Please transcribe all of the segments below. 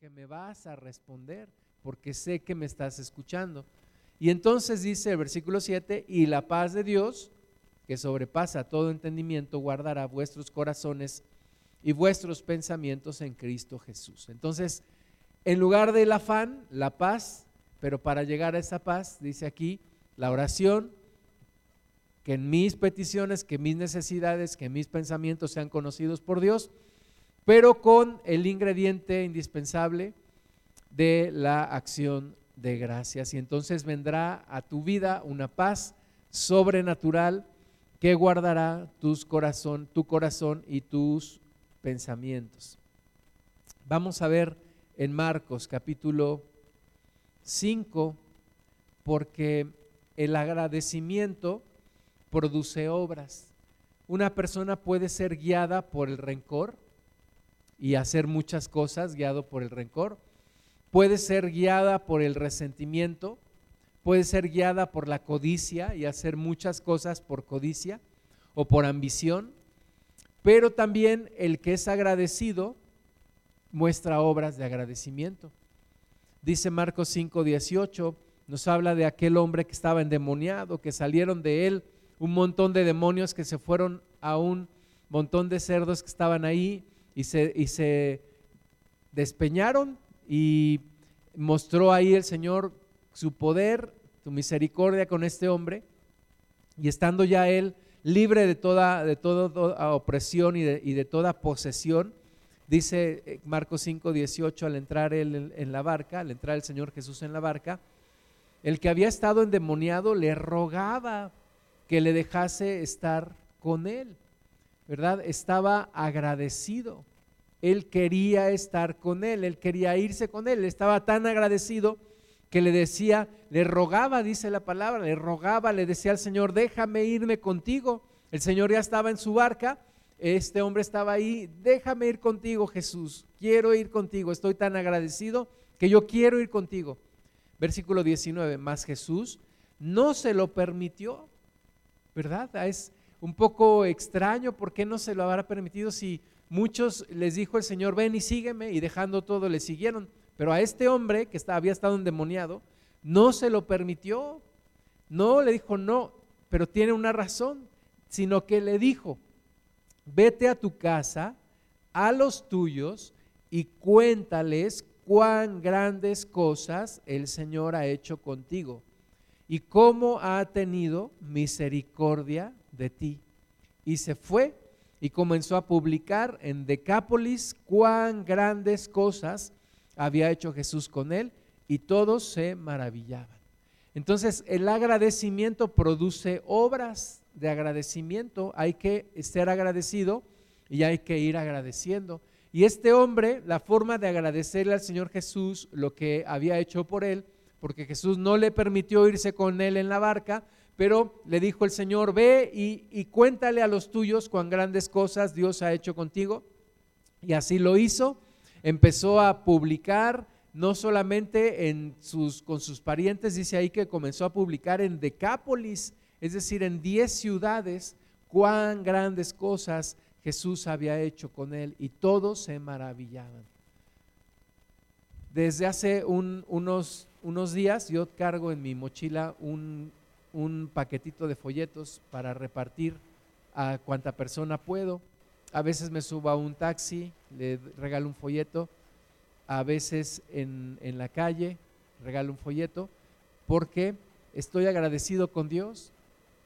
que me vas a responder, porque sé que me estás escuchando. Y entonces dice el versículo 7, y la paz de Dios, que sobrepasa todo entendimiento, guardará vuestros corazones y vuestros pensamientos en Cristo Jesús. Entonces, en lugar del afán, la paz, pero para llegar a esa paz, dice aquí, la oración, que en mis peticiones, que mis necesidades, que mis pensamientos sean conocidos por Dios, pero con el ingrediente indispensable de la acción de gracias. Y entonces vendrá a tu vida una paz sobrenatural que guardará tus corazón, tu corazón y tus pensamientos. Vamos a ver en Marcos capítulo 5, porque el agradecimiento produce obras. Una persona puede ser guiada por el rencor y hacer muchas cosas guiado por el rencor. Puede ser guiada por el resentimiento, puede ser guiada por la codicia y hacer muchas cosas por codicia o por ambición, pero también el que es agradecido muestra obras de agradecimiento. Dice Marcos 5, 18, nos habla de aquel hombre que estaba endemoniado, que salieron de él un montón de demonios que se fueron a un montón de cerdos que estaban ahí y se, despeñaron y mostró ahí el Señor su poder, su misericordia con este hombre y estando ya él libre de toda, de toda, opresión y de, y de, toda posesión, dice eh, Marcos 5, 18 al entrar él en la barca, al entrar el Señor Jesús en la barca, el que había estado endemoniado le rogaba que le dejase estar con él, ¿verdad? Estaba agradecido. Él quería estar con él, él quería irse con él, estaba tan agradecido que le decía, le rogaba, dice la palabra, le rogaba, le decía al Señor, déjame irme contigo. El Señor ya estaba en su barca, este hombre estaba ahí, déjame ir contigo Jesús, quiero ir contigo, estoy tan agradecido que yo quiero ir contigo. Versículo 19, más Jesús no se lo permitió, ¿verdad? Ah, es un poco extraño, ¿por qué no se lo habrá permitido si muchos les dijo el Señor, ven y sígueme, y dejando todo le siguieron? Pero a este hombre que había estado endemoniado, no se lo permitió, no le dijo no, pero tiene una razón, sino que le dijo, vete a tu casa, a los tuyos, y cuéntales cuán grandes cosas el Señor ha hecho contigo y cómo ha tenido misericordia de ti. Y se fue y comenzó a publicar en Decápolis cuán grandes cosas había hecho Jesús con él y todos se maravillaban. Entonces el agradecimiento produce obras de agradecimiento, hay que ser agradecido y hay que ir agradeciendo. Y este hombre, la forma de agradecerle al Señor Jesús lo que había hecho por él, porque Jesús no le permitió irse con él en la barca, pero le dijo el Señor, ve y, cuéntale a los tuyos cuán grandes cosas Dios ha hecho contigo. Y así lo hizo, empezó a publicar, no solamente en sus, con sus parientes, dice ahí que comenzó a publicar en Decápolis, es decir, en diez ciudades, cuán grandes cosas Jesús había hecho con él y todos se maravillaban. Desde hace unos días yo cargo en mi mochila un, paquetito de folletos para repartir a cuanta persona puedo. A veces me subo a un taxi, le regalo un folleto. A veces en, en la calle regalo un folleto porque estoy agradecido con Dios,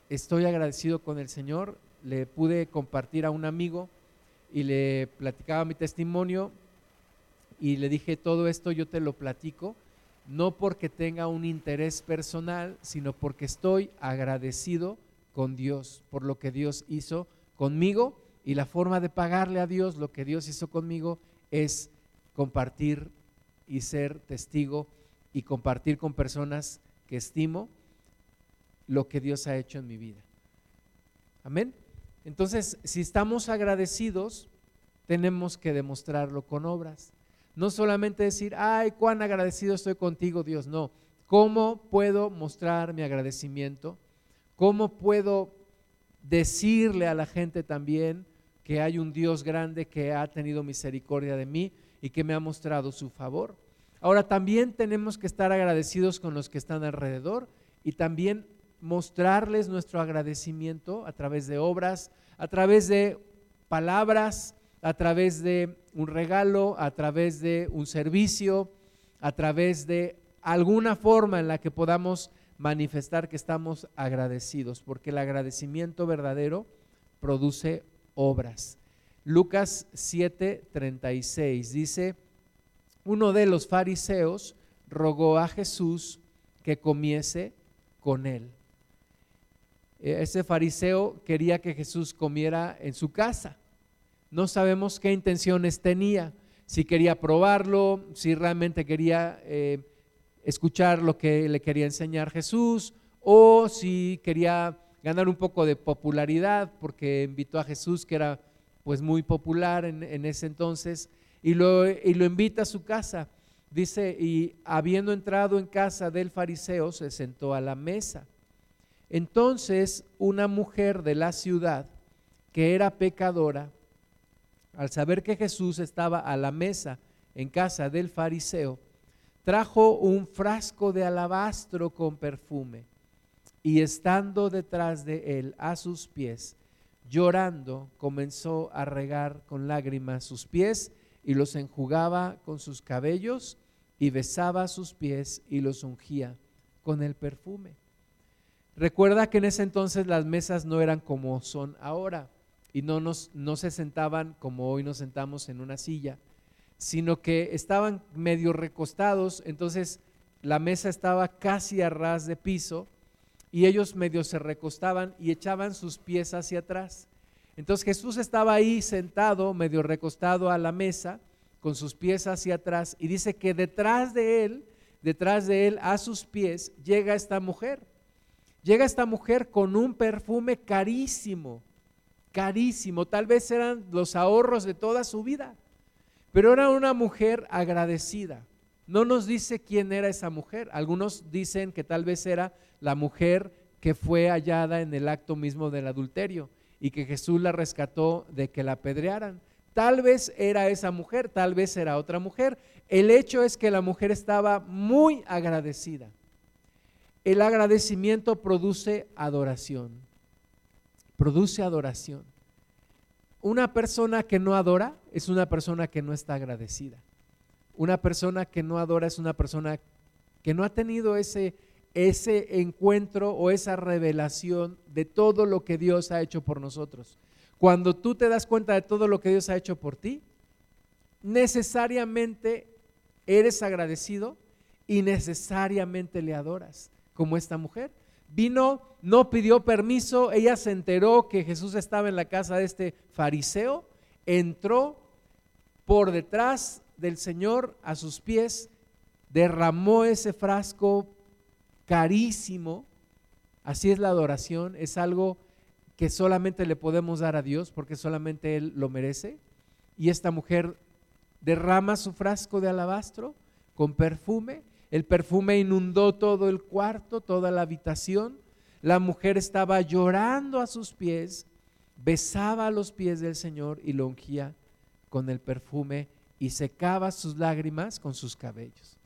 estoy agradecido con el Señor. Le pude compartir a un amigo y le platicaba mi testimonio y le dije todo esto yo te lo platico no porque tenga un interés personal, sino porque estoy agradecido con Dios por lo que Dios hizo conmigo y la forma de pagarle a Dios lo que Dios hizo conmigo es compartir y ser testigo y compartir con personas que estimo lo que Dios ha hecho en mi vida. Amén. Entonces, si estamos agradecidos, tenemos que demostrarlo con obras. No solamente decir, ay, cuán agradecido estoy contigo, Dios, no. ¿Cómo puedo mostrar mi agradecimiento? ¿Cómo puedo decirle a la gente también que hay un Dios grande que ha tenido misericordia de mí y que me ha mostrado su favor. Ahora también tenemos que estar agradecidos con los que están alrededor y también mostrarles nuestro agradecimiento a través de obras, a través de palabras, a través de un regalo, a través de un servicio, a través de alguna forma en la que podamos manifestar que estamos agradecidos, porque el agradecimiento verdadero produce obras. Lucas 7:36 dice, uno de los fariseos rogó a Jesús que comiese con él. E, ese fariseo quería que Jesús comiera en su casa. No sabemos qué intenciones tenía, si quería probarlo, si realmente quería eh, escuchar lo que le quería enseñar Jesús o si quería ganar un poco de popularidad porque invitó a Jesús que era pues muy popular en, ese entonces y lo, y lo invita a su casa. Dice, y habiendo entrado en casa del fariseo, se sentó a la mesa. Entonces una mujer de la ciudad, que era pecadora, al saber que Jesús estaba a la mesa en casa del fariseo, trajo un frasco de alabastro con perfume y estando detrás de él a sus pies, llorando, comenzó a regar con lágrimas sus pies y los enjugaba con sus cabellos y besaba sus pies y los ungía con el perfume. Recuerda que en ese entonces las mesas no eran como son ahora y no, nos, no se sentaban como hoy nos sentamos en una silla, sino que estaban medio recostados, entonces la mesa estaba casi a ras de piso y ellos medio se recostaban y echaban sus pies hacia atrás. Entonces Jesús estaba ahí sentado, medio recostado a la mesa, con sus pies hacia atrás, y dice que detrás de él, detrás de él, a sus pies, llega esta mujer. Llega esta mujer con un perfume carísimo, carísimo, tal vez eran los ahorros de toda su vida, pero era una mujer agradecida. No nos dice quién era esa mujer. Algunos dicen que tal vez era la mujer que fue hallada en el acto mismo del adulterio y que Jesús la rescató de que la apedrearan. Tal vez era esa mujer, tal vez era otra mujer. El hecho es que la mujer estaba muy agradecida. El agradecimiento produce adoración. Produce adoración. Una persona que no adora es una persona que no está agradecida. Una persona que no adora es una persona que no ha tenido ese, ese encuentro o esa revelación de todo lo que Dios ha hecho por nosotros. Cuando tú te das cuenta de todo lo que Dios ha hecho por ti, necesariamente eres agradecido y necesariamente le adoras, como esta mujer. Vino, no pidió permiso, ella se enteró que Jesús estaba en la casa de este fariseo, entró por detrás del Señor a sus pies, derramó ese frasco carísimo. Así es la adoración, es algo que solamente le podemos dar a Dios porque solamente Él lo merece. Y esta mujer derrama su frasco de alabastro con perfume. El perfume inundó todo el cuarto, toda la habitación. La mujer estaba llorando a sus pies, besaba los pies del Señor y lo ungía con el perfume y secaba sus lágrimas con sus cabellos.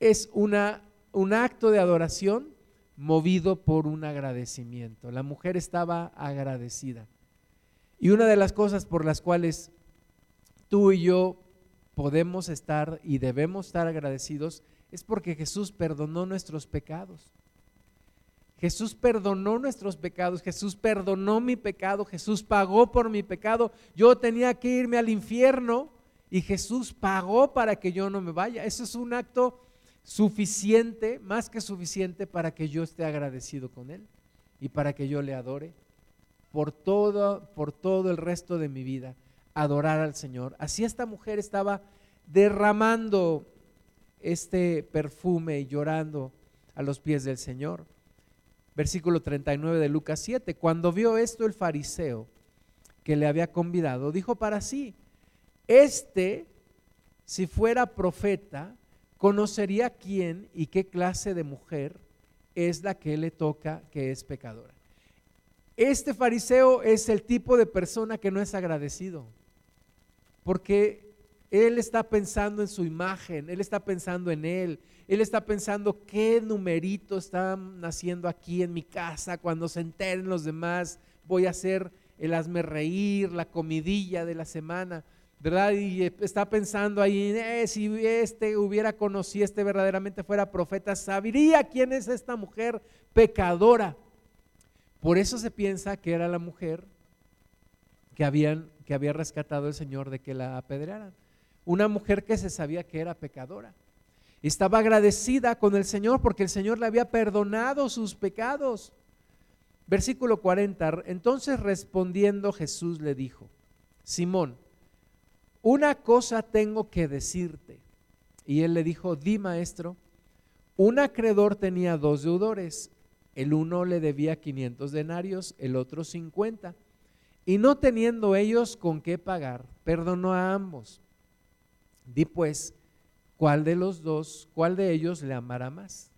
Es una, un acto de adoración movido por un agradecimiento. La mujer estaba agradecida. Y una de las cosas por las cuales tú y yo podemos estar y debemos estar agradecidos es porque Jesús perdonó nuestros pecados. Jesús perdonó nuestros pecados, Jesús perdonó mi pecado, Jesús pagó por mi pecado. Yo tenía que irme al infierno y Jesús pagó para que yo no me vaya. Eso es un acto suficiente, más que suficiente para que yo esté agradecido con Él y para que yo le adore por todo, por todo el resto de mi vida, adorar al Señor. Así esta mujer estaba derramando este perfume llorando a los pies del Señor. Versículo 39 de Lucas 7. Cuando vio esto el fariseo que le había convidado, dijo para sí, este, si fuera profeta, conocería quién y qué clase de mujer es la que le toca que es pecadora. Este fariseo es el tipo de persona que no es agradecido, porque él está pensando en su imagen, él está pensando en él, él está pensando qué numerito está naciendo aquí en mi casa, cuando se enteren los demás, voy a hacer el hazme reír, la comidilla de la semana, ¿verdad? Y está pensando ahí, eh, si este hubiera conocido, este verdaderamente fuera profeta, sabría quién es esta mujer pecadora. Por eso se piensa que era la mujer que, habían, que había rescatado el Señor de que la apedrearan una mujer que se sabía que era pecadora. Estaba agradecida con el Señor porque el Señor le había perdonado sus pecados. Versículo 40. Entonces respondiendo Jesús le dijo, Simón, una cosa tengo que decirte. Y él le dijo, di maestro, un acreedor tenía dos deudores. El uno le debía 500 denarios, el otro 50. Y no teniendo ellos con qué pagar, perdonó a ambos. Di pues, ¿cuál de los dos, cuál de ellos le amará más?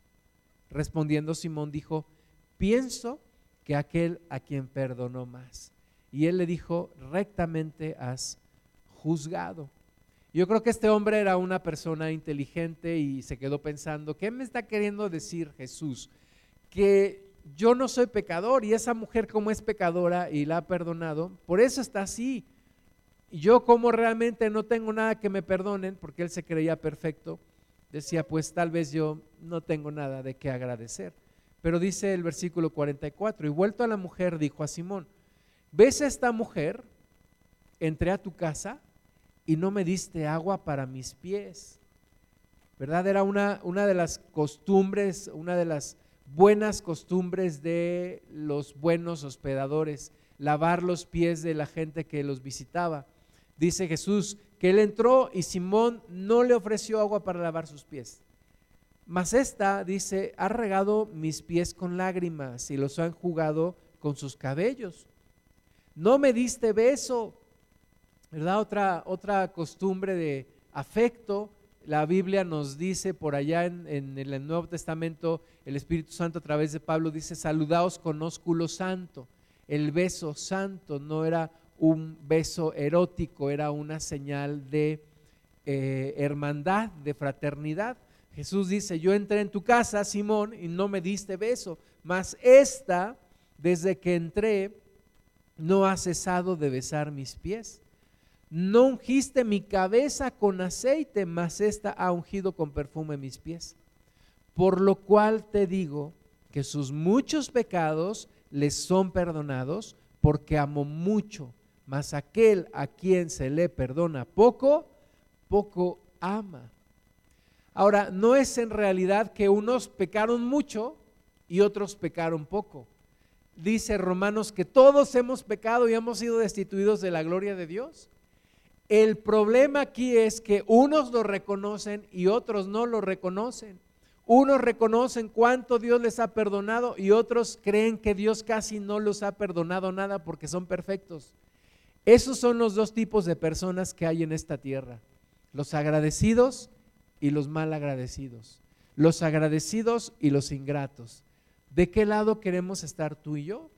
Respondiendo Simón dijo, pienso que aquel a quien perdonó más. Y él le dijo, rectamente has juzgado. Yo creo que este hombre era una persona inteligente y se quedó pensando, ¿qué me está queriendo decir Jesús? Que yo no soy pecador y esa mujer como es pecadora y la ha perdonado, por eso está así. Yo como realmente no tengo nada que me perdonen, porque él se creía perfecto, decía, pues tal vez yo no tengo nada de qué agradecer. Pero dice el versículo 44, y vuelto a la mujer, dijo a Simón, ¿ves a esta mujer? Entré a tu casa y no me diste agua para mis pies. ¿Verdad? Era una, una de las costumbres, una de las buenas costumbres de los buenos hospedadores, lavar los pies de la gente que los visitaba dice Jesús que él entró y Simón no le ofreció agua para lavar sus pies. Mas esta, dice, ha regado mis pies con lágrimas y los ha enjugado con sus cabellos. No me diste beso, ¿verdad? Otra, otra costumbre de afecto. La Biblia nos dice por allá en, en el Nuevo Testamento, el Espíritu Santo a través de Pablo dice, saludaos con ósculo santo. El beso santo no era un beso erótico, era una señal de eh, hermandad, de fraternidad. Jesús dice, yo entré en tu casa, Simón, y no me diste beso, mas esta, desde que entré, no ha cesado de besar mis pies. No ungiste mi cabeza con aceite, mas esta ha ungido con perfume mis pies. Por lo cual te digo que sus muchos pecados les son perdonados, porque amo mucho mas aquel a quien se le perdona poco, poco ama. Ahora, no es en realidad que unos pecaron mucho y otros pecaron poco. Dice Romanos que todos hemos pecado y hemos sido destituidos de la gloria de Dios. El problema aquí es que unos lo reconocen y otros no lo reconocen. Unos reconocen cuánto Dios les ha perdonado y otros creen que Dios casi no los ha perdonado nada porque son perfectos. Esos son los dos tipos de personas que hay en esta tierra, los agradecidos y los mal agradecidos, los agradecidos y los ingratos. ¿De qué lado queremos estar tú y yo?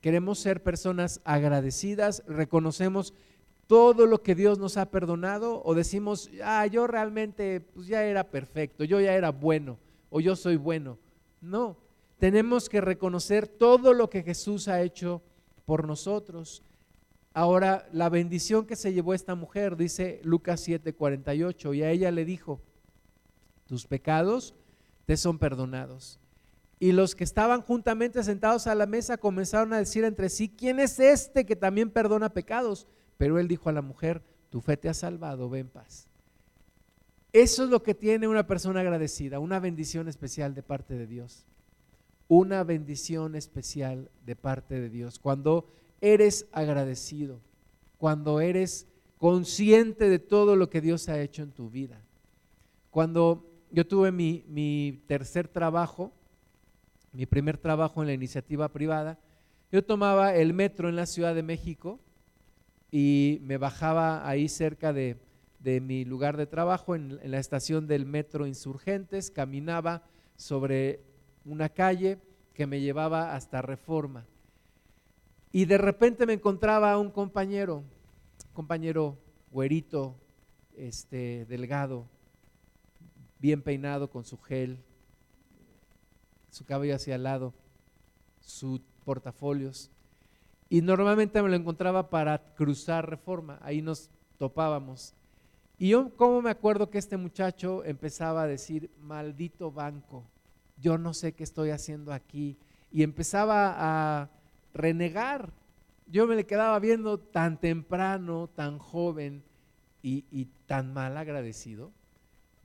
Queremos ser personas agradecidas, reconocemos todo lo que Dios nos ha perdonado o decimos, ah, yo realmente pues ya era perfecto, yo ya era bueno o yo soy bueno. No, tenemos que reconocer todo lo que Jesús ha hecho por nosotros Ahora, la bendición que se llevó esta mujer, dice Lucas 7:48, y a ella le dijo, tus pecados te son perdonados. Y los que estaban juntamente sentados a la mesa comenzaron a decir entre sí, ¿quién es este que también perdona pecados? Pero él dijo a la mujer, tu fe te ha salvado, ven paz. Eso es lo que tiene una persona agradecida, una bendición especial de parte de Dios. Una bendición especial de parte de Dios. Cuando eres agradecido, cuando eres consciente de todo lo que Dios ha hecho en tu vida. Cuando yo tuve mi, tercer trabajo, mi primer trabajo en la iniciativa privada, yo tomaba el metro en la Ciudad de México y me bajaba ahí cerca de, mi lugar de trabajo, en, en, la estación del metro Insurgentes, caminaba sobre una calle que me llevaba hasta Reforma. Y de repente me encontraba un compañero, compañero güerito, este, delgado, bien peinado con su gel, su cabello hacia el lado, sus portafolios. Y normalmente me lo encontraba para cruzar reforma, ahí nos topábamos. Y yo, como me acuerdo que este muchacho empezaba a decir, maldito banco, yo no sé qué estoy haciendo aquí. Y empezaba a renegar. Yo me le quedaba viendo tan temprano, tan joven y, tan mal agradecido.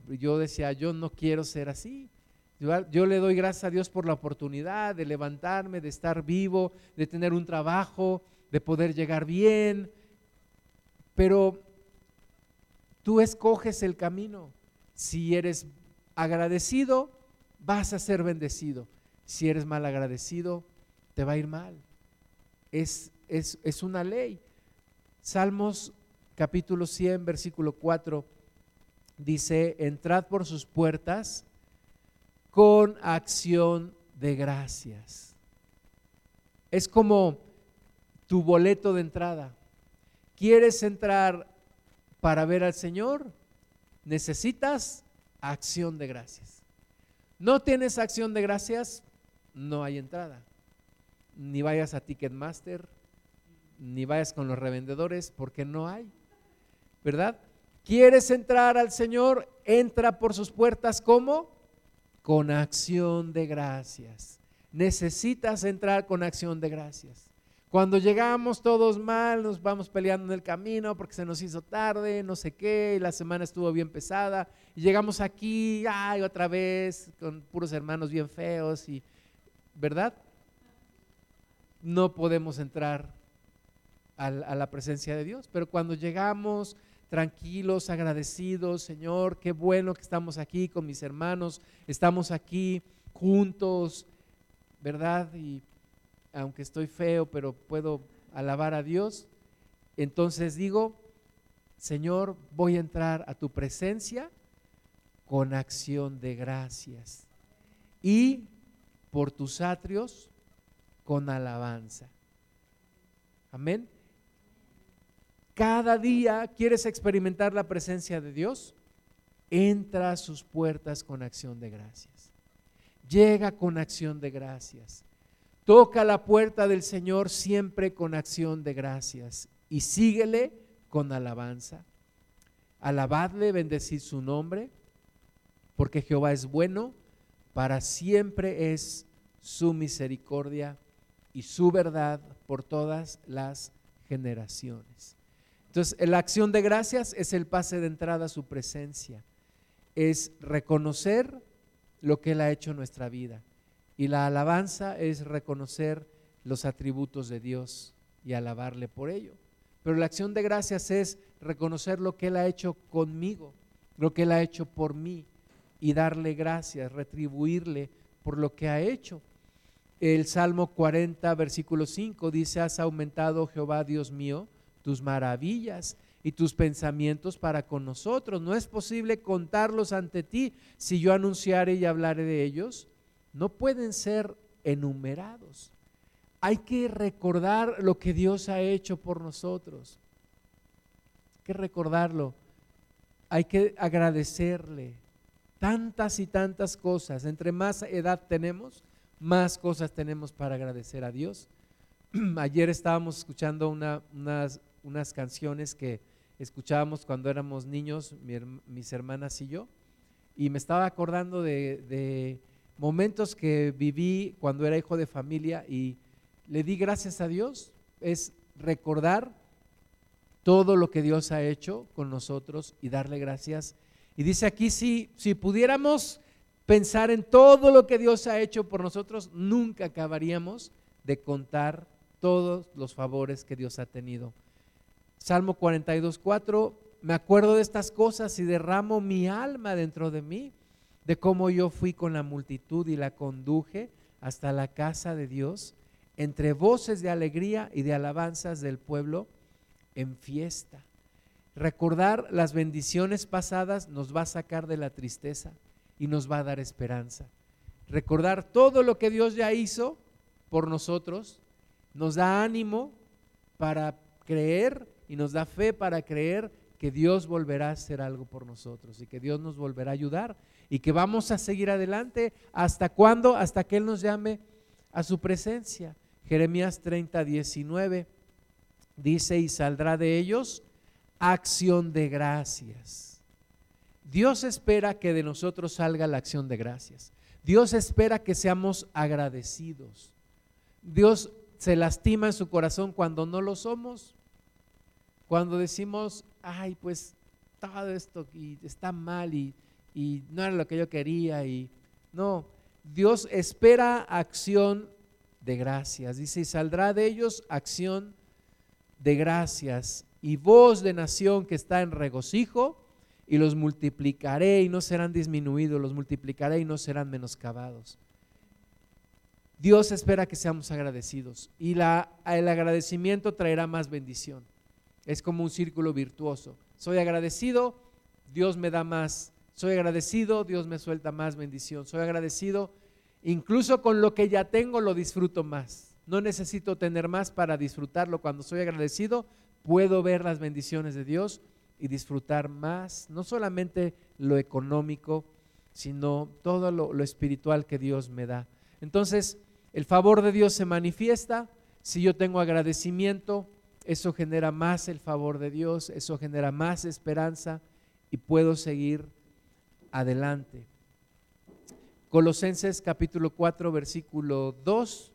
Yo decía, yo no quiero ser así. Yo, le doy gracias a Dios por la oportunidad de levantarme, de estar vivo, de tener un trabajo, de poder llegar bien. Pero tú escoges el camino. Si eres agradecido, vas a ser bendecido. Si eres mal agradecido, te va a ir mal. Es, es, es una ley. Salmos capítulo 100, versículo 4, dice, entrad por sus puertas con acción de gracias. Es como tu boleto de entrada. ¿Quieres entrar para ver al Señor? Necesitas acción de gracias. ¿No tienes acción de gracias? No hay entrada. Ni vayas a Ticketmaster, ni vayas con los revendedores, porque no hay. ¿Verdad? ¿Quieres entrar al Señor? Entra por sus puertas como con acción de gracias. Necesitas entrar con acción de gracias. Cuando llegamos todos mal, nos vamos peleando en el camino porque se nos hizo tarde, no sé qué, y la semana estuvo bien pesada, y llegamos aquí, ay, otra vez, con puros hermanos bien feos, y, ¿verdad? No podemos entrar a la presencia de Dios, pero cuando llegamos tranquilos, agradecidos, Señor, qué bueno que estamos aquí con mis hermanos, estamos aquí juntos, ¿verdad? Y aunque estoy feo, pero puedo alabar a Dios, entonces digo, Señor, voy a entrar a tu presencia con acción de gracias y por tus atrios con alabanza. Amén cada día quieres experimentar la presencia de Dios, entra a sus puertas con acción de gracias. Llega con acción de gracias. Toca la puerta del Señor siempre con acción de gracias y síguele con alabanza. Alabadle, bendecid su nombre, porque Jehová es bueno, para siempre es su misericordia y su verdad por todas las generaciones. Entonces, la acción de gracias es el pase de entrada a su presencia, es reconocer lo que Él ha hecho en nuestra vida. Y la alabanza es reconocer los atributos de Dios y alabarle por ello. Pero la acción de gracias es reconocer lo que Él ha hecho conmigo, lo que Él ha hecho por mí y darle gracias, retribuirle por lo que ha hecho. El Salmo 40, versículo 5 dice, has aumentado Jehová Dios mío tus maravillas y tus pensamientos para con nosotros. No es posible contarlos ante ti. Si yo anunciare y hablaré de ellos, no pueden ser enumerados. Hay que recordar lo que Dios ha hecho por nosotros. Hay que recordarlo. Hay que agradecerle tantas y tantas cosas. Entre más edad tenemos, más cosas tenemos para agradecer a Dios. Ayer estábamos escuchando una, unas unas canciones que escuchábamos cuando éramos niños, mis hermanas y yo, y me estaba acordando de, momentos que viví cuando era hijo de familia y le di gracias a Dios. Es recordar todo lo que Dios ha hecho con nosotros y darle gracias. Y dice aquí, si, si pudiéramos pensar en todo lo que Dios ha hecho por nosotros, nunca acabaríamos de contar todos los favores que Dios ha tenido Salmo 42, 4, me acuerdo de estas cosas y derramo mi alma dentro de mí, de cómo yo fui con la multitud y la conduje hasta la casa de Dios, entre voces de alegría y de alabanzas del pueblo en fiesta. Recordar las bendiciones pasadas nos va a sacar de la tristeza y nos va a dar esperanza. Recordar todo lo que Dios ya hizo por nosotros nos da ánimo para creer y nos da fe para creer que Dios volverá a hacer algo por nosotros y que Dios nos volverá a ayudar y que vamos a seguir adelante. ¿Hasta cuándo? Hasta que Él nos llame a su presencia. Jeremías 30, 19 dice, y saldrá de ellos acción de gracias. Dios espera que de nosotros salga la acción de gracias. Dios espera que seamos agradecidos. Dios se lastima en su corazón cuando no lo somos. Cuando decimos, ay, pues todo esto está mal y, y no era lo que yo quería y no, Dios espera acción de gracias. Dice, y saldrá de ellos acción de gracias y voz de nación que está en regocijo y los multiplicaré y no serán disminuidos, los multiplicaré y no serán menoscabados. Dios espera que seamos agradecidos y el agradecimiento traerá más bendición. Es como un círculo virtuoso. Soy agradecido, Dios me da más. Soy agradecido, Dios me suelta más bendición. Soy agradecido, incluso con lo que ya tengo lo disfruto más. No necesito tener más para disfrutarlo. Cuando soy agradecido, puedo ver las bendiciones de Dios y disfrutar más, no solamente lo económico, sino todo lo, espiritual que Dios me da. Entonces, el favor de Dios se manifiesta. Si yo tengo agradecimiento, eso genera más el favor de Dios, eso genera más esperanza y puedo seguir adelante. Colosenses capítulo 4, versículo 2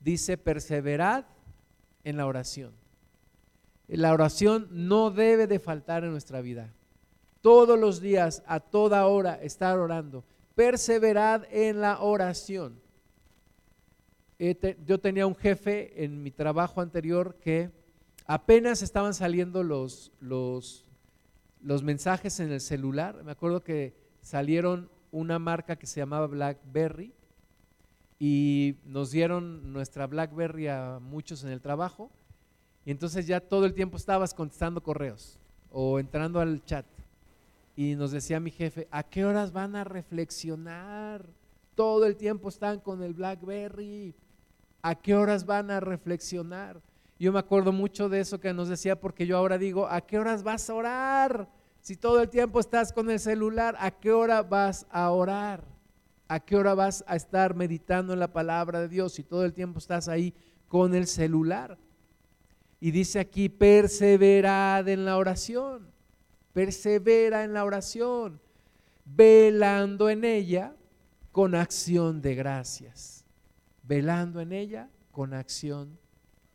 dice, perseverad en la oración. La oración no debe de faltar en nuestra vida. Todos los días, a toda hora, estar orando. Perseverad en la oración. Yo tenía un jefe en mi trabajo anterior que apenas estaban saliendo los, los, los mensajes en el celular. Me acuerdo que salieron una marca que se llamaba BlackBerry y nos dieron nuestra BlackBerry a muchos en el trabajo y entonces ya todo el tiempo estabas contestando correos o entrando al chat. Y nos decía mi jefe, ¿a qué horas van a reflexionar? Todo el tiempo están con el BlackBerry. ¿A qué horas van a reflexionar? Yo me acuerdo mucho de eso que nos decía porque yo ahora digo, ¿a qué horas vas a orar? Si todo el tiempo estás con el celular, ¿a qué hora vas a orar? ¿A qué hora vas a estar meditando en la palabra de Dios si todo el tiempo estás ahí con el celular? Y dice aquí, perseverad en la oración, persevera en la oración, velando en ella con acción de gracias, velando en ella con acción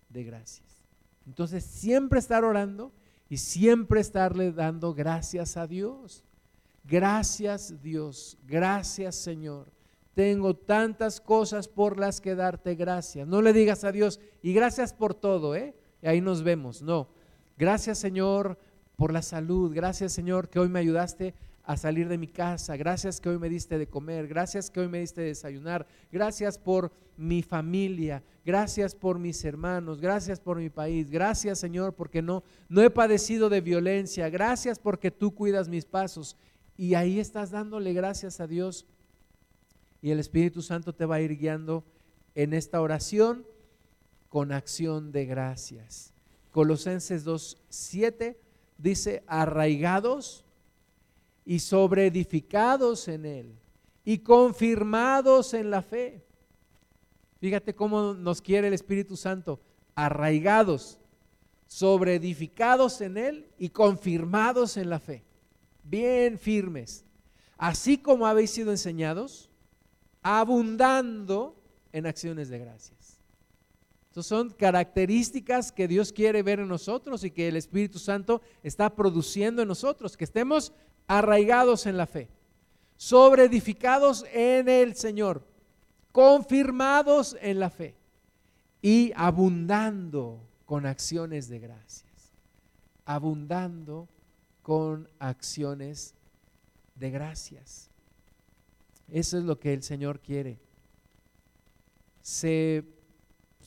de gracias. Entonces, siempre estar orando y siempre estarle dando gracias a Dios. Gracias Dios, gracias Señor. Tengo tantas cosas por las que darte gracias. No le digas a Dios, y gracias por todo, ¿eh? Y ahí nos vemos. No. Gracias Señor por la salud. Gracias Señor que hoy me ayudaste a salir de mi casa. Gracias que hoy me diste de comer. Gracias que hoy me diste de desayunar. Gracias por mi familia. Gracias por mis hermanos. Gracias por mi país. Gracias Señor porque no, no he padecido de violencia. Gracias porque tú cuidas mis pasos. Y ahí estás dándole gracias a Dios. Y el Espíritu Santo te va a ir guiando en esta oración con acción de gracias. Colosenses 2.7 dice, arraigados y sobreedificados en Él y confirmados en la fe. Fíjate cómo nos quiere el Espíritu Santo, arraigados, sobreedificados en Él y confirmados en la fe, bien firmes, así como habéis sido enseñados, abundando en acciones de gracia son características que Dios quiere ver en nosotros y que el Espíritu Santo está produciendo en nosotros, que estemos arraigados en la fe, sobreedificados en el Señor, confirmados en la fe y abundando con acciones de gracias, abundando con acciones de gracias. Eso es lo que el Señor quiere. Se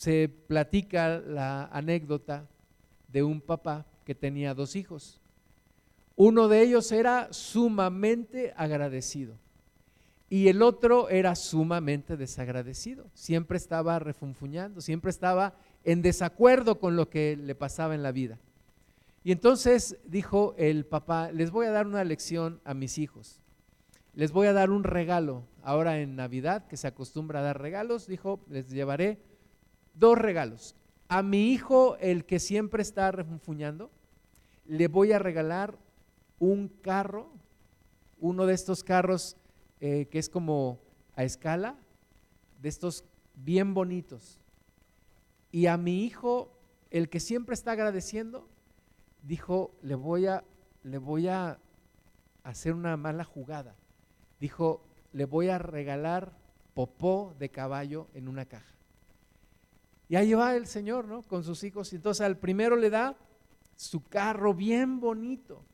se platica la anécdota de un papá que tenía dos hijos. Uno de ellos era sumamente agradecido y el otro era sumamente desagradecido. Siempre estaba refunfuñando, siempre estaba en desacuerdo con lo que le pasaba en la vida. Y entonces dijo el papá, les voy a dar una lección a mis hijos. Les voy a dar un regalo. Ahora en Navidad, que se acostumbra a dar regalos, dijo, les llevaré dos regalos. A mi hijo, el que siempre está refunfuñando, le voy a regalar un carro, uno de estos carros eh, que es como a escala, de estos bien bonitos. Y a mi hijo, el que siempre está agradeciendo, dijo, le voy a, le voy a hacer una mala jugada. Dijo, le voy a regalar popó de caballo en una caja. Y ahí va el Señor, ¿no? Con sus hijos. Y entonces al primero le da su carro bien bonito.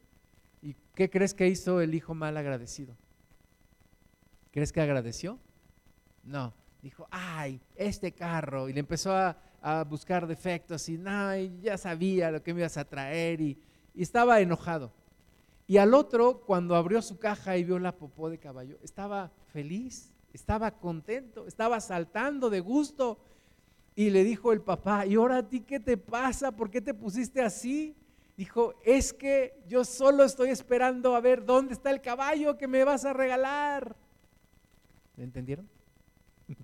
¿Y qué crees que hizo el hijo mal agradecido? ¿Crees que agradeció? No. Dijo, ay, este carro. Y le empezó a, buscar defectos y, no, ya sabía lo que me ibas a traer. Y, y estaba enojado. Y al otro, cuando abrió su caja y vio la popó de caballo, estaba feliz, estaba contento, estaba saltando de gusto y le dijo el papá, ¿y ahora a ti qué te pasa? ¿Por qué te pusiste así? Dijo, es que yo solo estoy esperando a ver dónde está el caballo que me vas a regalar. ¿Me entendieron?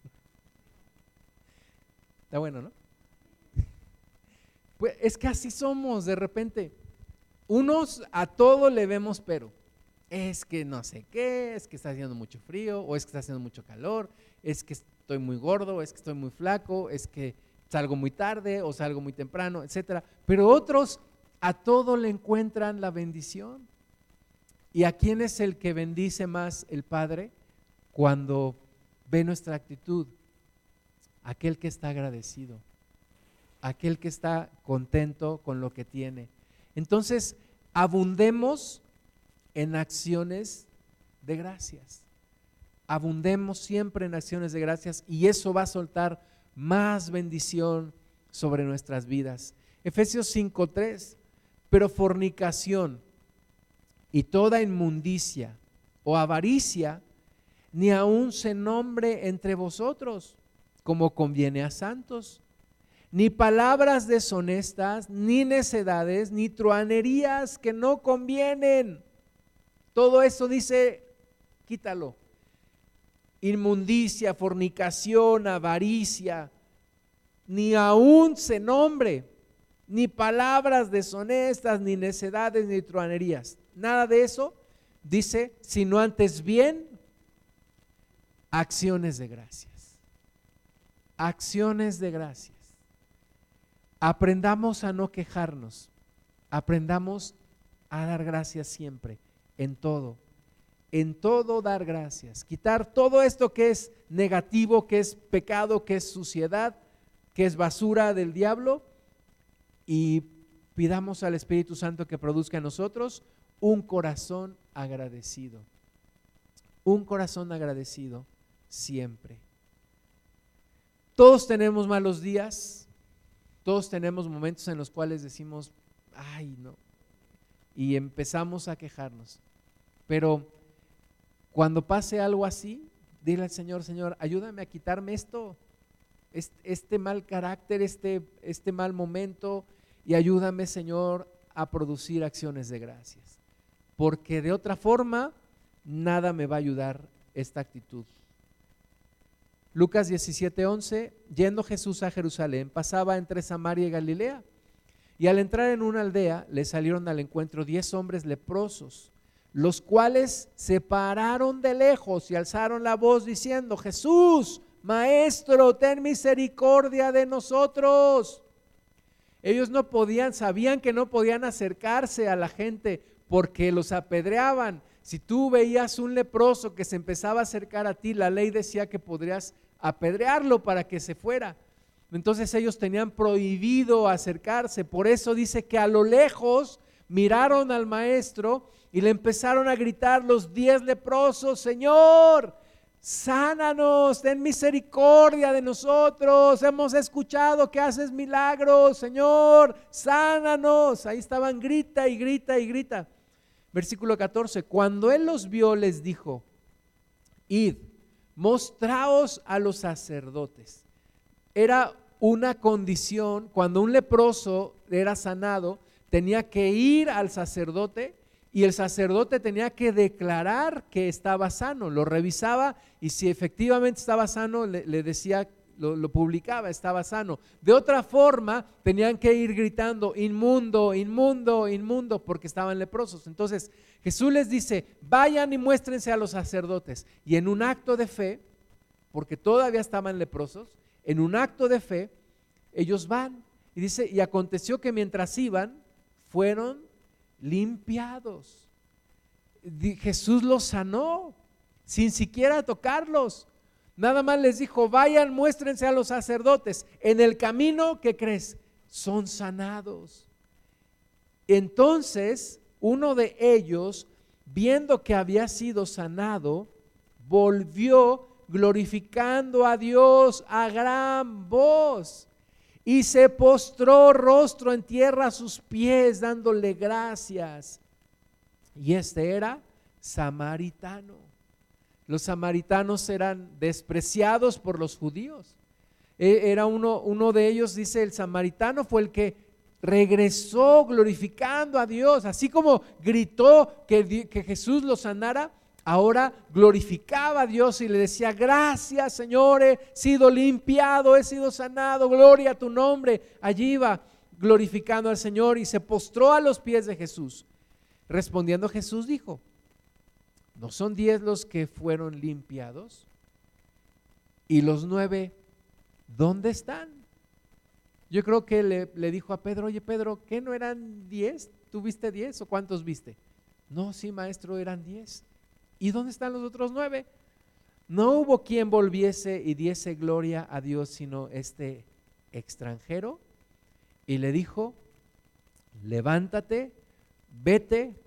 Está bueno, ¿no? Pues es que así somos de repente. Unos a todo le vemos pero. Es que no sé qué, es que está haciendo mucho frío, o es que está haciendo mucho calor, es que estoy muy gordo, es que estoy muy flaco, es que salgo muy tarde o salgo muy temprano, etcétera. Pero otros a todo le encuentran la bendición. ¿Y a quién es el que bendice más el Padre cuando ve nuestra actitud? Aquel que está agradecido, aquel que está contento con lo que tiene. Entonces, abundemos en acciones de gracias abundemos siempre en acciones de gracias y eso va a soltar más bendición sobre nuestras vidas. Efesios 5:3, pero fornicación y toda inmundicia o avaricia ni aun se nombre entre vosotros, como conviene a santos, ni palabras deshonestas, ni necedades, ni truanerías que no convienen. Todo eso dice, quítalo inmundicia, fornicación, avaricia, ni aún se nombre, ni palabras deshonestas, ni necedades, ni truanerías. Nada de eso dice, sino antes bien acciones de gracias. Acciones de gracias. Aprendamos a no quejarnos. Aprendamos a dar gracias siempre, en todo en todo dar gracias, quitar todo esto que es negativo, que es pecado, que es suciedad, que es basura del diablo y pidamos al Espíritu Santo que produzca en nosotros un corazón agradecido. Un corazón agradecido siempre. Todos tenemos malos días, todos tenemos momentos en los cuales decimos, ay, no, y empezamos a quejarnos. Pero cuando pase algo así, dile al Señor, Señor, ayúdame a quitarme esto, este, mal carácter, este, este mal momento, y ayúdame, Señor, a producir acciones de gracias. Porque de otra forma, nada me va a ayudar esta actitud. Lucas 17:11, yendo Jesús a Jerusalén, pasaba entre Samaria y Galilea. Y al entrar en una aldea, le salieron al encuentro diez hombres leprosos los cuales se pararon de lejos y alzaron la voz diciendo, Jesús, Maestro, ten misericordia de nosotros. Ellos no podían, sabían que no podían acercarse a la gente porque los apedreaban. Si tú veías un leproso que se empezaba a acercar a ti, la ley decía que podrías apedrearlo para que se fuera. Entonces ellos tenían prohibido acercarse. Por eso dice que a lo lejos miraron al maestro y le empezaron a gritar los diez leprosos, Señor, sánanos, ten misericordia de nosotros, hemos escuchado que haces milagros, Señor, sánanos. Ahí estaban, grita y grita y grita. Versículo 14, cuando él los vio les dijo, id, mostraos a los sacerdotes. Era una condición, cuando un leproso era sanado, tenía que ir al sacerdote y el sacerdote tenía que declarar que estaba sano, lo revisaba y si efectivamente estaba sano le, decía, lo, lo, publicaba, estaba sano. De otra forma, tenían que ir gritando, inmundo, inmundo, inmundo, porque estaban leprosos. Entonces Jesús les dice, vayan y muéstrense a los sacerdotes. Y en un acto de fe, porque todavía estaban leprosos, en un acto de fe, ellos van. Y dice, y aconteció que mientras iban, fueron limpiados. Jesús los sanó sin siquiera tocarlos. Nada más les dijo, vayan, muéstrense a los sacerdotes. En el camino que crees, son sanados. Entonces, uno de ellos, viendo que había sido sanado, volvió glorificando a Dios a gran voz y se postró rostro en tierra a sus pies dándole gracias. Y este era samaritano. Los samaritanos eran despreciados por los judíos. E, era uno, uno de ellos, dice el samaritano, fue el que regresó glorificando a Dios, así como gritó que, que Jesús lo sanara, ahora glorificaba a Dios y le decía, gracias Señor, he sido limpiado, he sido sanado, gloria a tu nombre. Allí iba glorificando al Señor y se postró a los pies de Jesús. Respondiendo Jesús dijo, ¿no son diez los que fueron limpiados? Y los nueve, ¿dónde están? Yo creo que le, dijo a Pedro, oye Pedro, ¿qué no eran diez? ¿Tuviste diez o cuántos viste? No, sí, maestro, eran diez. ¿Y dónde están los otros nueve? No hubo quien volviese y diese gloria a Dios, sino este extranjero. Y le dijo, levántate, vete,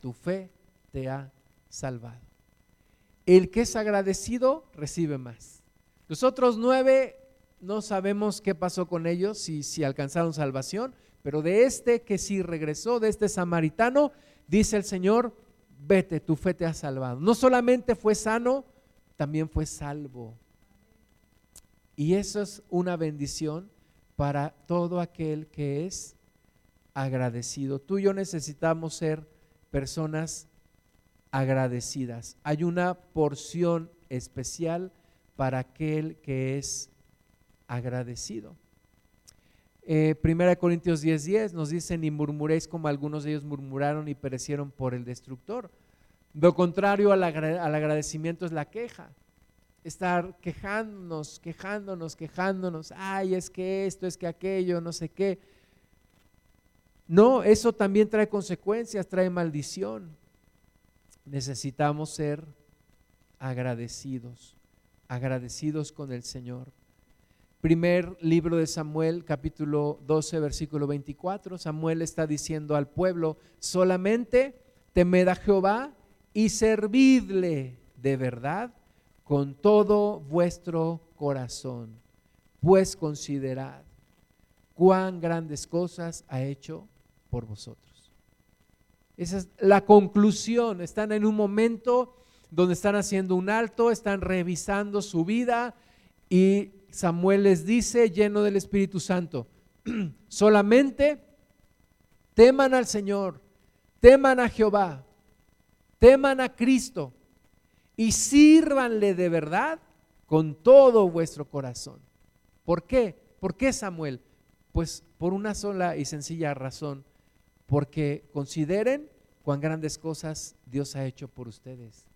tu fe te ha salvado. El que es agradecido recibe más. Los otros nueve no sabemos qué pasó con ellos, si, si alcanzaron salvación, pero de este que sí regresó, de este samaritano, dice el Señor, vete, tu fe te ha salvado. No solamente fue sano, también fue salvo. Y eso es una bendición para todo aquel que es agradecido. Tú y yo necesitamos ser personas agradecidas. Hay una porción especial para aquel que es agradecido. Eh, Corintios 10:10 10 nos dice, ni murmuréis como algunos de ellos murmuraron y perecieron por el destructor. Lo contrario al agradecimiento es la queja. Estar quejándonos, quejándonos, quejándonos. Ay, es que esto, es que aquello, no sé qué. No, eso también trae consecuencias, trae maldición. Necesitamos ser agradecidos, agradecidos con el Señor. Primer libro de Samuel, capítulo 12, versículo 24. Samuel está diciendo al pueblo, solamente temed a Jehová y servidle de verdad con todo vuestro corazón, pues considerad cuán grandes cosas ha hecho por vosotros. Esa es la conclusión. Están en un momento donde están haciendo un alto, están revisando su vida y Samuel les dice, lleno del Espíritu Santo, solamente teman al Señor, teman a Jehová, teman a Cristo y sírvanle de verdad con todo vuestro corazón. ¿Por qué? ¿Por qué Samuel? Pues por una sola y sencilla razón, porque consideren cuán grandes cosas Dios ha hecho por ustedes.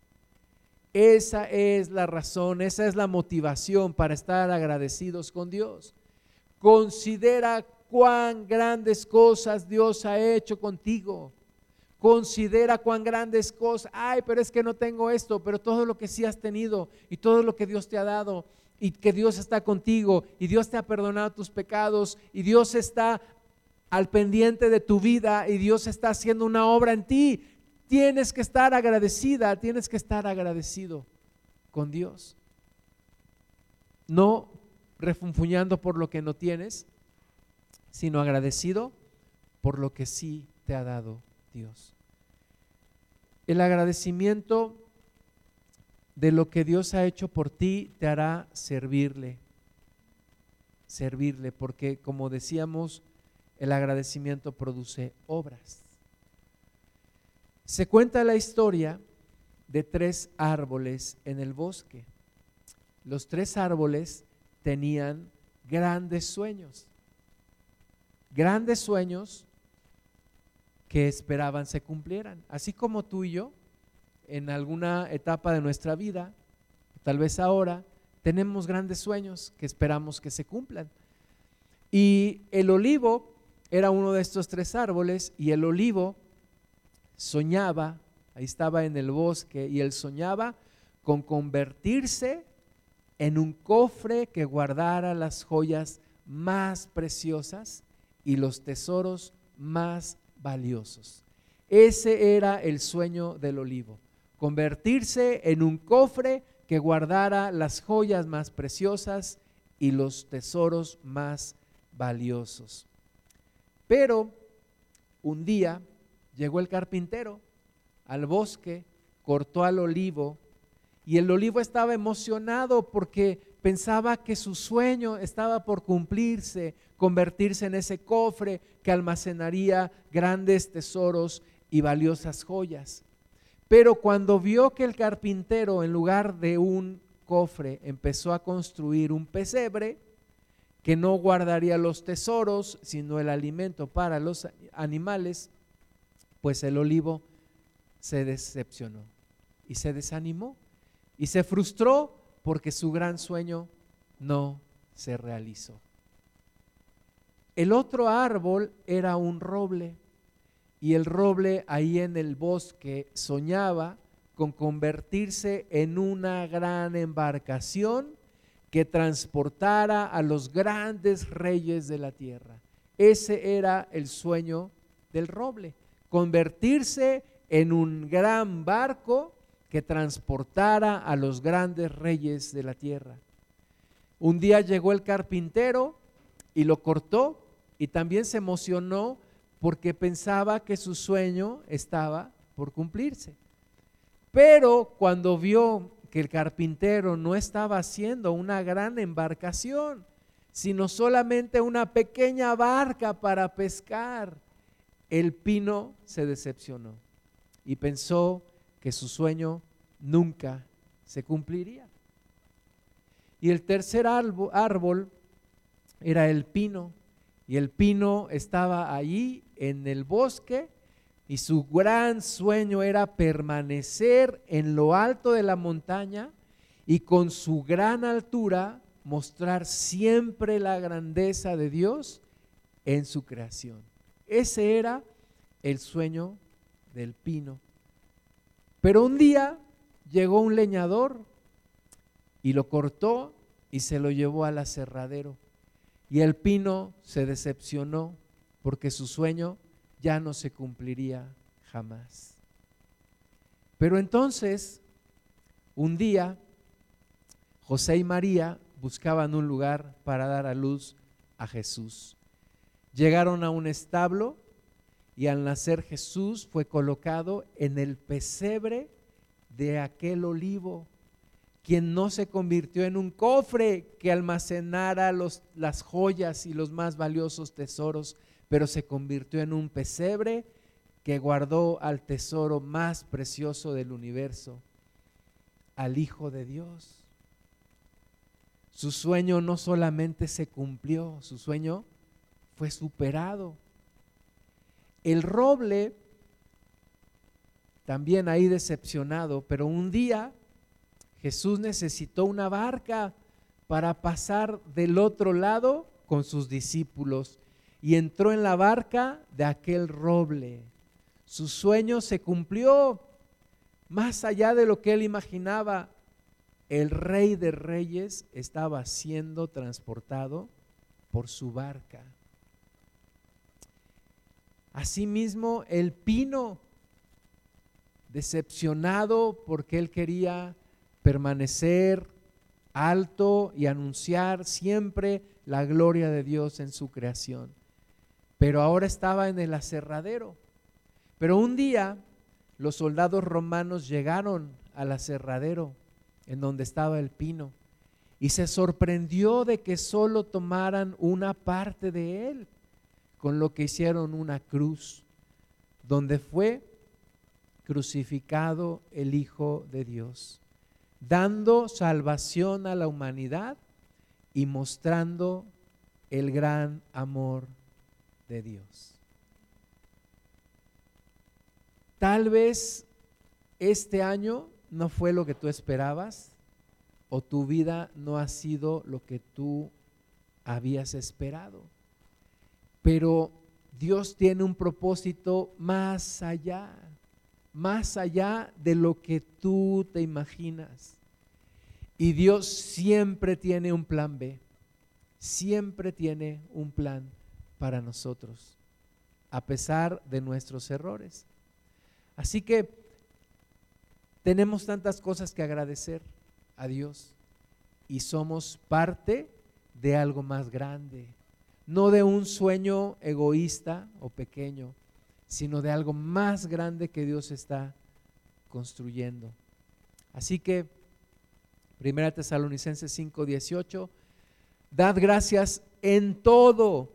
Esa es la razón, esa es la motivación para estar agradecidos con Dios. Considera cuán grandes cosas Dios ha hecho contigo. Considera cuán grandes cosas, ay, pero es que no tengo esto, pero todo lo que sí has tenido y todo lo que Dios te ha dado y que Dios está contigo y Dios te ha perdonado tus pecados y Dios está al pendiente de tu vida y Dios está haciendo una obra en ti tienes que estar agradecida, tienes que estar agradecido con Dios. No refunfuñando por lo que no tienes, sino agradecido por lo que sí te ha dado Dios. El agradecimiento de lo que Dios ha hecho por ti te hará servirle, servirle, porque como decíamos, el agradecimiento produce obras. Se cuenta la historia de tres árboles en el bosque. Los tres árboles tenían grandes sueños, grandes sueños que esperaban se cumplieran, así como tú y yo en alguna etapa de nuestra vida, tal vez ahora, tenemos grandes sueños que esperamos que se cumplan. Y el olivo era uno de estos tres árboles y el olivo soñaba, ahí estaba en el bosque, y él soñaba con convertirse en un cofre que guardara las joyas más preciosas y los tesoros más valiosos. Ese era el sueño del olivo, convertirse en un cofre que guardara las joyas más preciosas y los tesoros más valiosos. Pero un día llegó el carpintero al bosque, cortó al olivo y el olivo estaba emocionado porque pensaba que su sueño estaba por cumplirse, convertirse en ese cofre que almacenaría grandes tesoros y valiosas joyas. Pero cuando vio que el carpintero en lugar de un cofre empezó a construir un pesebre, que no guardaría los tesoros, sino el alimento para los animales, pues el olivo se decepcionó y se desanimó y se frustró porque su gran sueño no se realizó. El otro árbol era un roble y el roble ahí en el bosque soñaba con convertirse en una gran embarcación que transportara a los grandes reyes de la tierra. Ese era el sueño del roble, convertirse en un gran barco que transportara a los grandes reyes de la tierra. Un día llegó el carpintero y lo cortó y también se emocionó porque pensaba que su sueño estaba por cumplirse. Pero cuando vio que el carpintero no estaba haciendo una gran embarcación, sino solamente una pequeña barca para pescar, el pino se decepcionó y pensó que su sueño nunca se cumpliría. Y el tercer árbol, era el pino, y el pino estaba allí en el bosque, y su gran sueño era permanecer en lo alto de la montaña y con su gran altura mostrar siempre la grandeza de Dios en su creación. Ese era el sueño del pino. Pero un día llegó un leñador y lo cortó y se lo llevó al aserradero. Y el pino se decepcionó porque su sueño ya no se cumpliría jamás. Pero entonces, un día, José y María buscaban un lugar para dar a luz a Jesús. Llegaron a un establo y al nacer Jesús fue colocado en el pesebre de aquel olivo, quien no se convirtió en un cofre que almacenara las joyas y los más valiosos tesoros, pero se convirtió en un pesebre que guardó al tesoro más precioso del universo, al Hijo de Dios. Su sueño no solamente se cumplió, su sueño fue superado el roble, también ahí decepcionado, pero un día Jesús necesitó una barca para pasar del otro lado con sus discípulos y entró en la barca de aquel roble. Su sueño se cumplió más allá de lo que él imaginaba. El rey de reyes estaba siendo transportado por su barca. Asimismo, el pino, decepcionado porque él quería permanecer alto y anunciar siempre la gloria de Dios en su creación. Pero ahora estaba en el aserradero. Pero un día los soldados romanos llegaron al aserradero en donde estaba el pino y se sorprendió de que solo tomaran una parte de él con lo que hicieron una cruz, donde fue crucificado el Hijo de Dios, dando salvación a la humanidad y mostrando el gran amor de Dios. Tal vez este año no fue lo que tú esperabas o tu vida no ha sido lo que tú habías esperado. Pero Dios tiene un propósito más allá, más allá de lo que tú te imaginas. Y Dios siempre tiene un plan B, siempre tiene un plan para nosotros, a pesar de nuestros errores. Así que tenemos tantas cosas que agradecer a Dios y somos parte de algo más grande, no de un sueño egoísta o pequeño, sino de algo más grande que Dios está construyendo. Así que, Primera Tesalonicenses 5, 18, dad gracias en todo,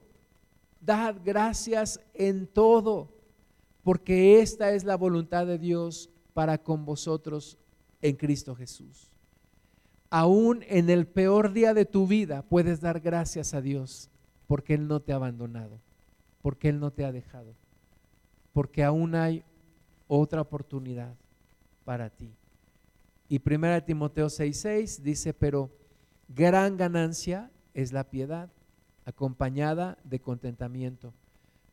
dad gracias en todo, porque esta es la voluntad de Dios para con vosotros en Cristo Jesús aún en el peor día de tu vida puedes dar gracias a Dios porque Él no te ha abandonado, porque Él no te ha dejado, porque aún hay otra oportunidad para ti. Y 1 Timoteo 6:6 dice, pero gran ganancia es la piedad, acompañada de contentamiento,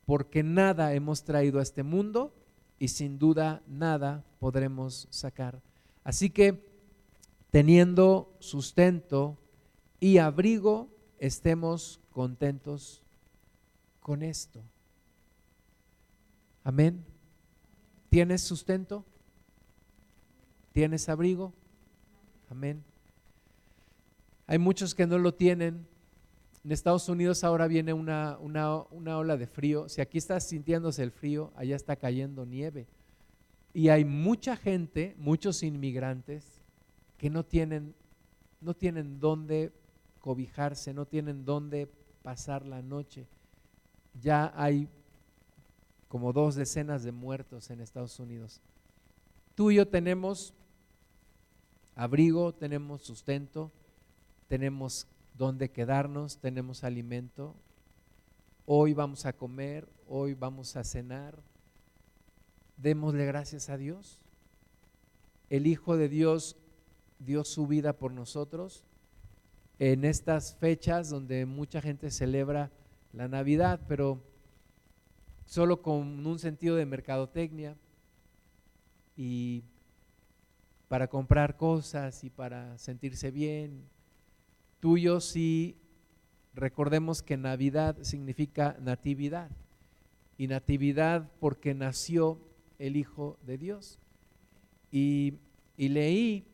porque nada hemos traído a este mundo y sin duda nada podremos sacar. Así que teniendo sustento y abrigo, estemos contentos con esto. Amén. ¿Tienes sustento? ¿Tienes abrigo? Amén. Hay muchos que no lo tienen. En Estados Unidos ahora viene una, una, una ola de frío. Si aquí está sintiéndose el frío, allá está cayendo nieve. Y hay mucha gente, muchos inmigrantes, que no tienen, no tienen dónde cobijarse, no tienen dónde pasar la noche. Ya hay como dos decenas de muertos en Estados Unidos. Tú y yo tenemos abrigo, tenemos sustento, tenemos dónde quedarnos, tenemos alimento. Hoy vamos a comer, hoy vamos a cenar. Démosle gracias a Dios. El Hijo de Dios dio su vida por nosotros en estas fechas donde mucha gente celebra la Navidad, pero solo con un sentido de mercadotecnia y para comprar cosas y para sentirse bien. Tuyo sí, recordemos que Navidad significa natividad y natividad porque nació el Hijo de Dios. Y, y leí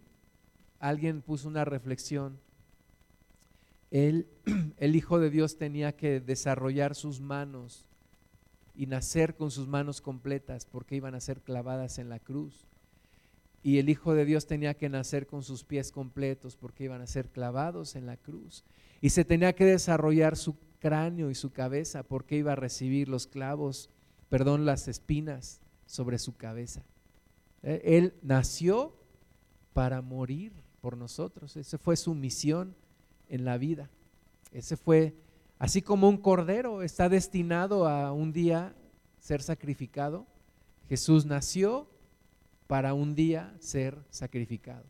alguien puso una reflexión. el Hijo de Dios, tenía que desarrollar sus manos y nacer con sus manos completas porque iban a ser clavadas en la cruz. Y el Hijo de Dios tenía que nacer con sus pies completos porque iban a ser clavados en la cruz. Y se tenía que desarrollar su cráneo y su cabeza porque iba a recibir los clavos, perdón, las espinas sobre su cabeza. Eh, él nació para morir por nosotros. Esa fue su misión en la vida. Ese fue, así como un cordero está destinado a un día ser sacrificado, Jesús nació para un día ser sacrificado.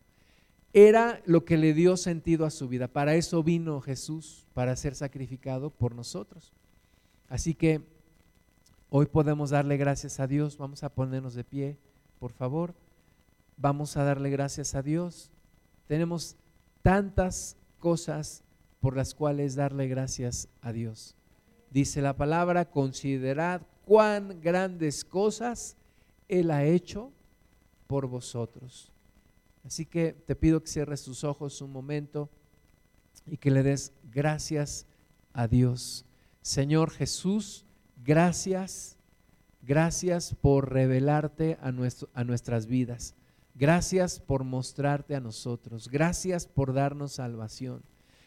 Era lo que le dio sentido a su vida. Para eso vino Jesús, para ser sacrificado por nosotros. Así que hoy podemos darle gracias a Dios. Vamos a ponernos de pie, por favor. Vamos a darle gracias a Dios tenemos tantas cosas por las cuales darle gracias a Dios. Dice la palabra, considerad cuán grandes cosas Él ha hecho por vosotros. Así que te pido que cierres tus ojos un momento y que le des gracias a Dios. Señor Jesús, gracias, gracias por revelarte a, a nuestras vidas. Gracias por mostrarte a nosotros. Gracias por darnos salvación.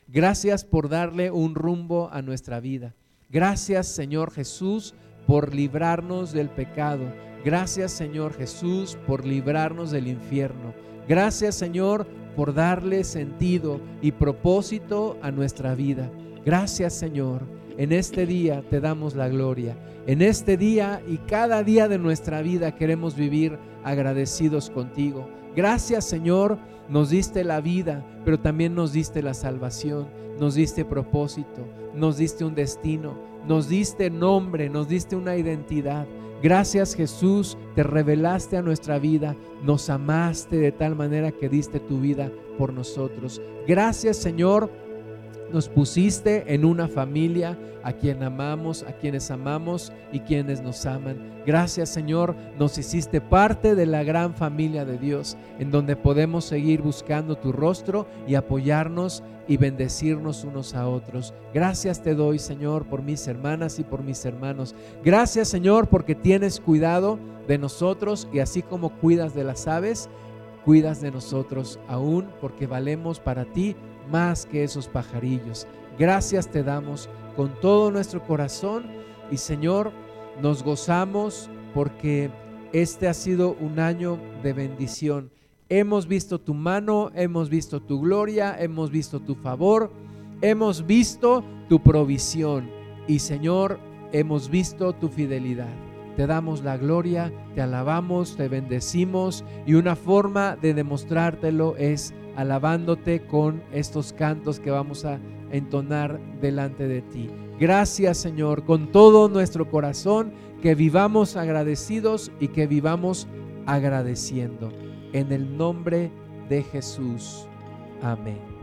Gracias por darle un rumbo a nuestra vida. Gracias Señor Jesús por librarnos del pecado. Gracias Señor Jesús por librarnos del infierno. Gracias Señor por darle sentido y propósito a nuestra vida. Gracias Señor. En este día te damos la gloria. En este día y cada día de nuestra vida queremos vivir agradecidos contigo. Gracias Señor, nos diste la vida, pero también nos diste la salvación, nos diste propósito, nos diste un destino, nos diste nombre, nos diste una identidad. Gracias Jesús, te revelaste a nuestra vida, nos amaste de tal manera que diste tu vida por nosotros. Gracias Señor nos pusiste en una familia a quien amamos, a quienes amamos y quienes nos aman. Gracias Señor, nos hiciste parte de la gran familia de Dios, en donde podemos seguir buscando tu rostro y apoyarnos y bendecirnos unos a otros. Gracias te doy Señor por mis hermanas y por mis hermanos. Gracias Señor porque tienes cuidado de nosotros y así como cuidas de las aves, cuidas de nosotros aún porque valemos para ti más que esos pajarillos. Gracias te damos con todo nuestro corazón y Señor, nos gozamos porque este ha sido un año de bendición. Hemos visto tu mano, hemos visto tu gloria, hemos visto tu favor, hemos visto tu provisión y Señor, hemos visto tu fidelidad. Te damos la gloria, te alabamos, te bendecimos y una forma de demostrártelo es alabándote con estos cantos que vamos a entonar delante de ti. Gracias Señor, con todo nuestro corazón, que vivamos agradecidos y que vivamos agradeciendo. En el nombre de Jesús. Amén.